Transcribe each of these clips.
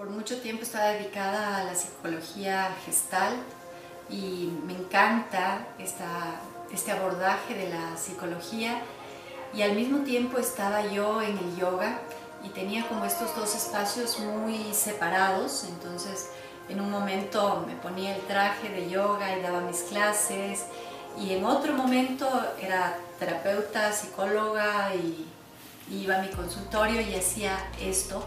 Por mucho tiempo estaba dedicada a la psicología gestal y me encanta esta, este abordaje de la psicología. Y al mismo tiempo estaba yo en el yoga y tenía como estos dos espacios muy separados, entonces en un momento me ponía el traje de yoga y daba mis clases y en otro momento era terapeuta, psicóloga y iba a mi consultorio y hacía esto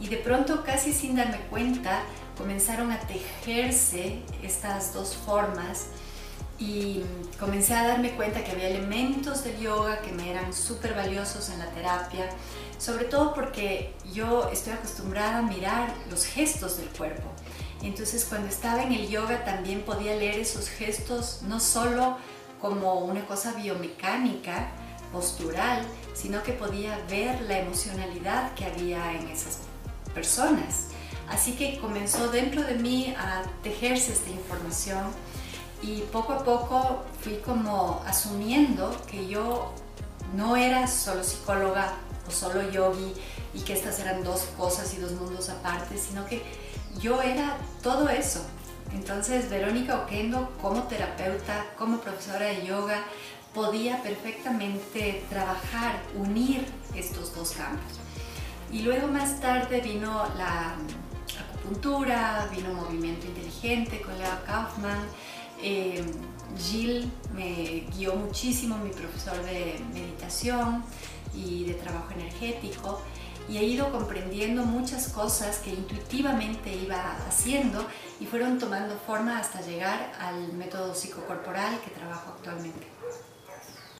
y de pronto casi sin darme cuenta comenzaron a tejerse estas dos formas y comencé a darme cuenta que había elementos del yoga que me eran súper valiosos en la terapia, sobre todo porque yo estoy acostumbrada a mirar los gestos del cuerpo. Entonces cuando estaba en el yoga también podía leer esos gestos no solo como una cosa biomecánica, postural, sino que podía ver la emocionalidad que había en esas personas. Así que comenzó dentro de mí a tejerse esta información y poco a poco fui como asumiendo que yo no era solo psicóloga o solo yogi y que estas eran dos cosas y dos mundos aparte, sino que yo era todo eso. Entonces Verónica Oquendo como terapeuta, como profesora de yoga, podía perfectamente trabajar, unir estos dos campos. Y luego más tarde vino la acupuntura, vino movimiento inteligente con Lea Kaufman. Eh, Jill me guió muchísimo, mi profesor de meditación y de trabajo energético y he ido comprendiendo muchas cosas que intuitivamente iba haciendo y fueron tomando forma hasta llegar al método psicocorporal que trabajo actualmente.